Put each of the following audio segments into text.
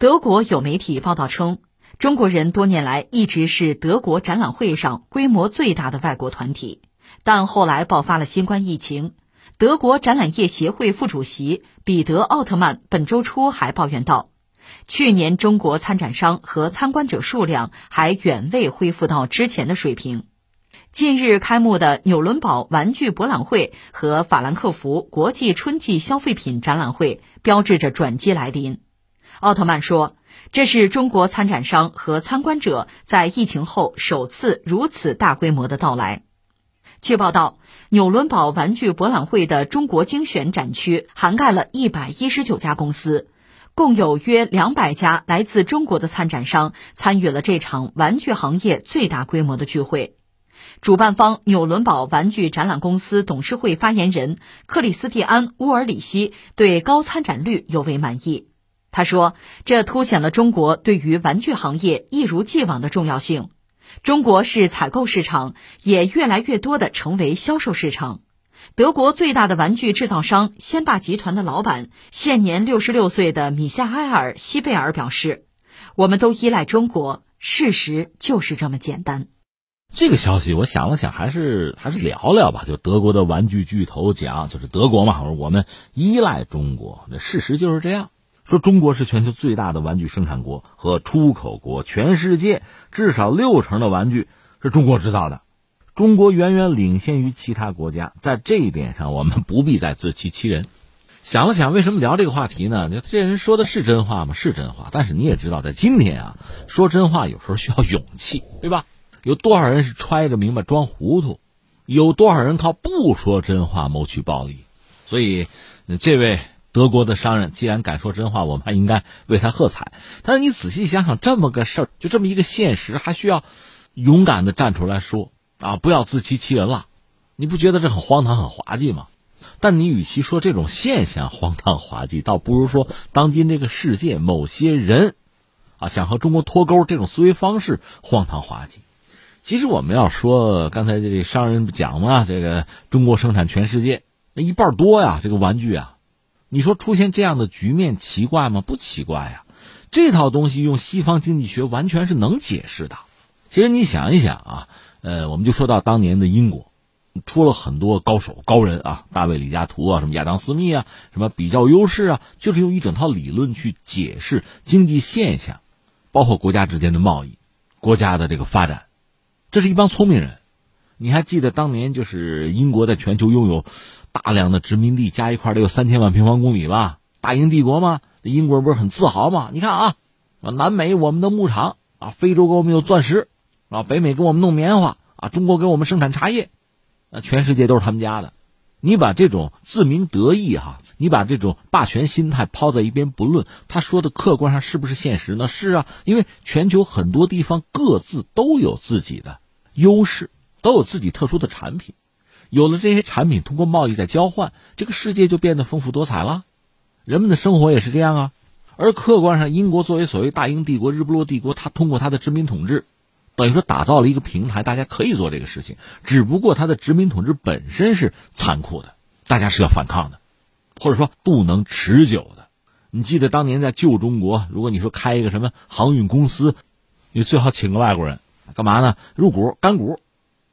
德国有媒体报道称，中国人多年来一直是德国展览会上规模最大的外国团体，但后来爆发了新冠疫情。德国展览业协会副主席彼得·奥特曼本周初还抱怨道，去年中国参展商和参观者数量还远未恢复到之前的水平。近日开幕的纽伦堡玩具博览会和法兰克福国际春季消费品展览会标志着转机来临。奥特曼说：“这是中国参展商和参观者在疫情后首次如此大规模的到来。”据报道，纽伦堡玩具博览会的中国精选展区涵盖了一百一十九家公司，共有约两百家来自中国的参展商参与了这场玩具行业最大规模的聚会。主办方纽伦堡玩具展览公司董事会发言人克里斯蒂安·乌尔里希对高参展率尤为满意。他说：“这凸显了中国对于玩具行业一如既往的重要性。”中国是采购市场，也越来越多的成为销售市场。德国最大的玩具制造商先霸集团的老板，现年六十六岁的米夏埃尔·西贝尔表示：“我们都依赖中国，事实就是这么简单。”这个消息，我想了想，还是还是聊聊吧。就德国的玩具巨头讲，就是德国嘛，我说我们依赖中国，那事实就是这样。说中国是全球最大的玩具生产国和出口国，全世界至少六成的玩具是中国制造的，中国远远领先于其他国家，在这一点上我们不必再自欺欺人。想了想，为什么聊这个话题呢？这人说的是真话吗？是真话，但是你也知道，在今天啊，说真话有时候需要勇气，对吧？有多少人是揣着明白装糊涂？有多少人靠不说真话谋取暴利？所以，这位。德国的商人既然敢说真话，我们还应该为他喝彩。但是你仔细想想，这么个事儿，就这么一个现实，还需要勇敢的站出来说啊，不要自欺欺人了。你不觉得这很荒唐、很滑稽吗？但你与其说这种现象荒唐滑稽，倒不如说当今这个世界某些人啊，想和中国脱钩这种思维方式荒唐滑稽。其实我们要说，刚才这商人讲嘛，这个中国生产全世界那一半多呀，这个玩具啊。你说出现这样的局面奇怪吗？不奇怪呀，这套东西用西方经济学完全是能解释的。其实你想一想啊，呃，我们就说到当年的英国，出了很多高手高人啊，大卫李嘉图啊，什么亚当斯密啊，什么比较优势啊，就是用一整套理论去解释经济现象，包括国家之间的贸易，国家的这个发展，这是一帮聪明人。你还记得当年就是英国在全球拥有？大量的殖民地加一块得有三千万平方公里吧，大英帝国嘛，英国不是很自豪吗？你看啊，南美我们的牧场啊，非洲给我们有钻石啊，北美给我们弄棉花啊，中国给我们生产茶叶，啊，全世界都是他们家的。你把这种自鸣得意哈，你把这种霸权心态抛在一边不论，他说的客观上是不是现实呢？是啊，因为全球很多地方各自都有自己的优势，都有自己特殊的产品。有了这些产品，通过贸易在交换，这个世界就变得丰富多彩了。人们的生活也是这样啊。而客观上，英国作为所谓大英帝国、日不落帝国，它通过它的殖民统治，等于说打造了一个平台，大家可以做这个事情。只不过它的殖民统治本身是残酷的，大家是要反抗的，或者说不能持久的。你记得当年在旧中国，如果你说开一个什么航运公司，你最好请个外国人，干嘛呢？入股干股。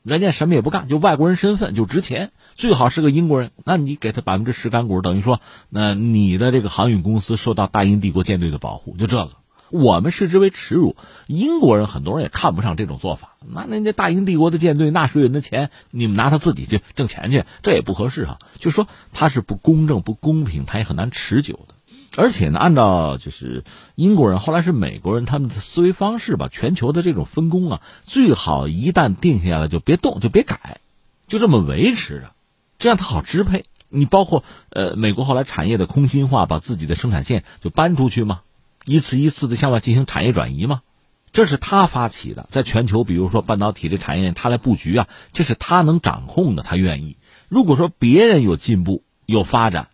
人家什么也不干，就外国人身份就值钱，最好是个英国人。那你给他百分之十干股，等于说，那你的这个航运公司受到大英帝国舰队的保护，就这个，我们视之为耻辱。英国人很多人也看不上这种做法。那那那大英帝国的舰队，纳税人的钱，你们拿他自己去挣钱去，这也不合适哈。就说他是不公正、不公平，他也很难持久的。而且呢，按照就是英国人，后来是美国人，他们的思维方式吧，全球的这种分工啊，最好一旦定下来就别动，就别改，就这么维持着，这样他好支配。你包括呃，美国后来产业的空心化，把自己的生产线就搬出去嘛，一次一次的向外进行产业转移嘛，这是他发起的，在全球，比如说半导体的产业链，他来布局啊，这是他能掌控的，他愿意。如果说别人有进步有发展。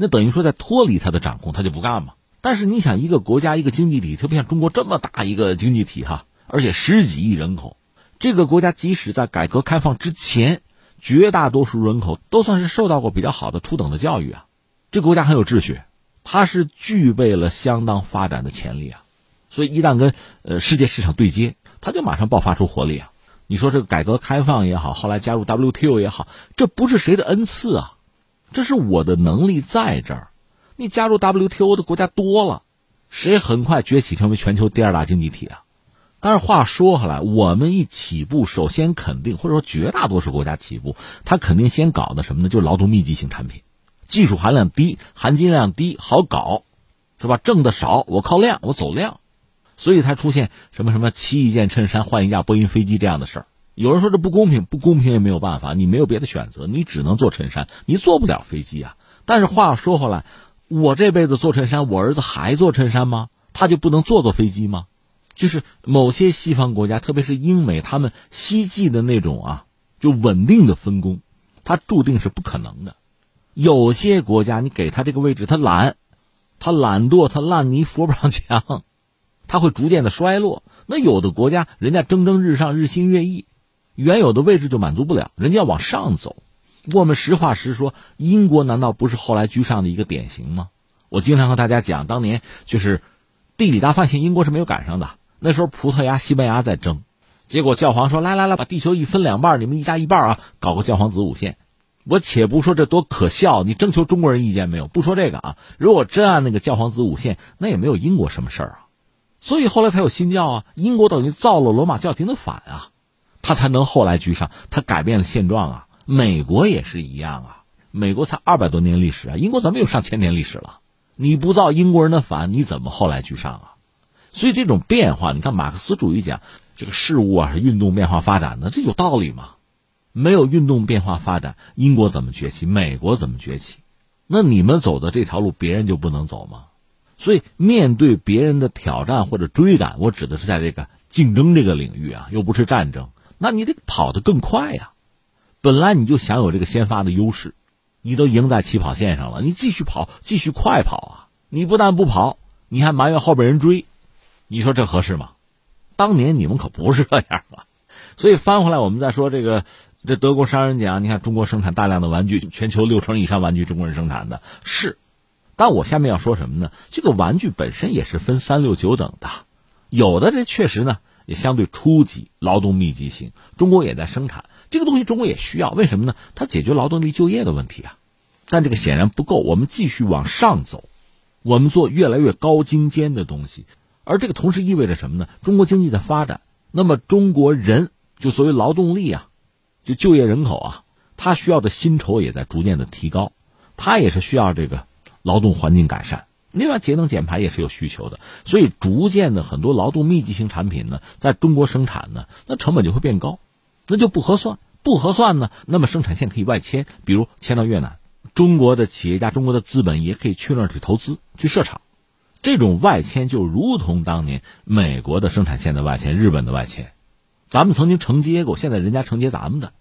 那等于说，在脱离他的掌控，他就不干嘛。但是你想，一个国家一个经济体，特别像中国这么大一个经济体哈，而且十几亿人口，这个国家即使在改革开放之前，绝大多数人口都算是受到过比较好的初等的教育啊。这国家很有秩序，它是具备了相当发展的潜力啊。所以一旦跟呃世界市场对接，它就马上爆发出活力啊。你说这个改革开放也好，后来加入 WTO 也好，这不是谁的恩赐啊，这是我的能力在这儿。你加入 WTO 的国家多了，谁很快崛起成为全球第二大经济体啊？但是话说回来，我们一起步，首先肯定或者说绝大多数国家起步，他肯定先搞的什么呢？就是劳动密集型产品，技术含量低，含金量低，好搞，是吧？挣的少，我靠量，我走量。所以才出现什么什么七一件衬衫换一架波音飞机这样的事儿。有人说这不公平，不公平也没有办法，你没有别的选择，你只能做衬衫，你坐不了飞机啊。但是话说回来，我这辈子做衬衫，我儿子还做衬衫吗？他就不能坐坐飞机吗？就是某些西方国家，特别是英美，他们希冀的那种啊，就稳定的分工，它注定是不可能的。有些国家，你给他这个位置，他懒，他懒惰，他烂泥扶不上墙。他会逐渐的衰落。那有的国家，人家蒸蒸日上，日新月异，原有的位置就满足不了，人家要往上走。我们实话实说，英国难道不是后来居上的一个典型吗？我经常和大家讲，当年就是地理大发现，英国是没有赶上的。那时候葡萄牙、西班牙在争，结果教皇说：“来来来，把地球一分两半，你们一家一半啊，搞个教皇子午线。”我且不说这多可笑，你征求中国人意见没有？不说这个啊，如果真按那个教皇子午线，那也没有英国什么事儿啊。所以后来才有新教啊，英国等于造了罗马教廷的反啊，他才能后来居上，他改变了现状啊。美国也是一样啊，美国才二百多年历史啊，英国怎么有上千年历史了？你不造英国人的反，你怎么后来居上啊？所以这种变化，你看马克思主义讲这个事物啊是运动变化发展的，这有道理吗？没有运动变化发展，英国怎么崛起？美国怎么崛起？那你们走的这条路，别人就不能走吗？所以，面对别人的挑战或者追赶，我指的是在这个竞争这个领域啊，又不是战争，那你得跑得更快呀。本来你就享有这个先发的优势，你都赢在起跑线上了，你继续跑，继续快跑啊！你不但不跑，你还埋怨后边人追，你说这合适吗？当年你们可不是这样啊。所以翻回来，我们再说这个，这德国商人讲，你看中国生产大量的玩具，全球六成以上玩具中国人生产的是。但我下面要说什么呢？这个玩具本身也是分三六九等的，有的这确实呢也相对初级，劳动密集型。中国也在生产这个东西，中国也需要，为什么呢？它解决劳动力就业的问题啊。但这个显然不够，我们继续往上走，我们做越来越高精尖的东西。而这个同时意味着什么呢？中国经济的发展，那么中国人就所谓劳动力啊，就就业人口啊，他需要的薪酬也在逐渐的提高，他也是需要这个。劳动环境改善，另外节能减排也是有需求的，所以逐渐的很多劳动密集型产品呢，在中国生产呢，那成本就会变高，那就不合算，不合算呢，那么生产线可以外迁，比如迁到越南，中国的企业家、中国的资本也可以去那儿去投资、去设厂，这种外迁就如同当年美国的生产线的外迁、日本的外迁，咱们曾经承接过，现在人家承接咱们的，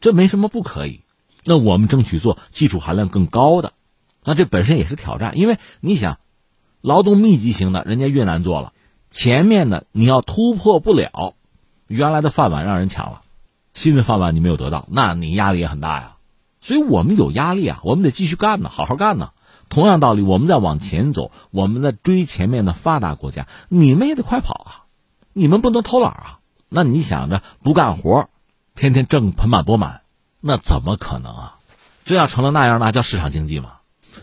这没什么不可以，那我们争取做技术含量更高的。那这本身也是挑战，因为你想，劳动密集型的，人家越南做了，前面的你要突破不了，原来的饭碗让人抢了，新的饭碗你没有得到，那你压力也很大呀。所以我们有压力啊，我们得继续干呢，好好干呢。同样道理，我们在往前走，我们在追前面的发达国家，你们也得快跑啊，你们不能偷懒啊。那你想着不干活，天天挣盆满钵满，那怎么可能啊？这要成了那样，那叫市场经济吗？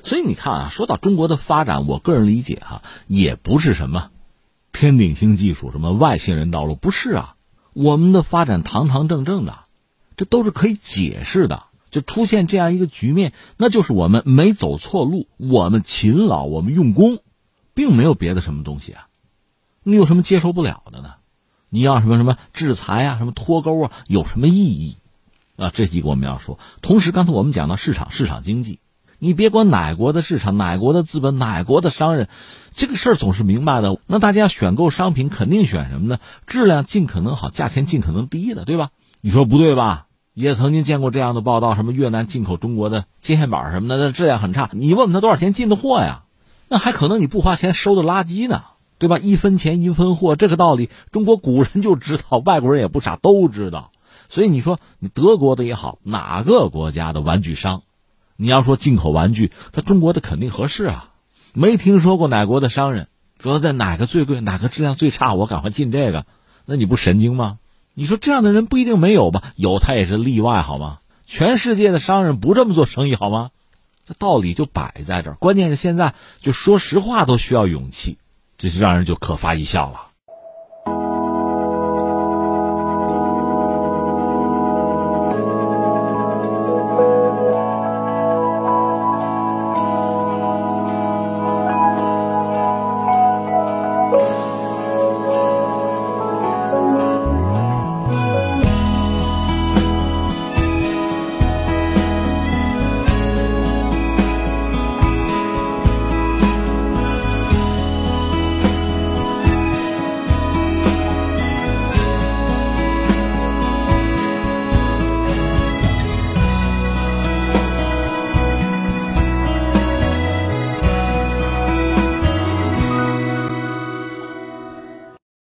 所以你看啊，说到中国的发展，我个人理解哈，也不是什么天顶星技术，什么外星人道路，不是啊。我们的发展堂堂正正的，这都是可以解释的。就出现这样一个局面，那就是我们没走错路，我们勤劳，我们用功，并没有别的什么东西啊。你有什么接受不了的呢？你要什么什么制裁啊，什么脱钩啊，有什么意义啊？这几个我们要说。同时，刚才我们讲到市场，市场经济。你别管哪国的市场、哪国的资本、哪国的商人，这个事儿总是明白的。那大家选购商品肯定选什么呢？质量尽可能好，价钱尽可能低的，对吧？你说不对吧？也曾经见过这样的报道，什么越南进口中国的接线板什么的，那质量很差。你问问他多少钱进的货呀？那还可能你不花钱收的垃圾呢，对吧？一分钱一分货，这个道理中国古人就知道，外国人也不傻，都知道。所以你说你德国的也好，哪个国家的玩具商？你要说进口玩具，它中国的肯定合适啊。没听说过哪国的商人说在哪个最贵，哪个质量最差，我赶快进这个，那你不神经吗？你说这样的人不一定没有吧？有他也是例外，好吗？全世界的商人不这么做生意，好吗？这道理就摆在这。关键是现在就说实话都需要勇气，这就让人就可发一笑了。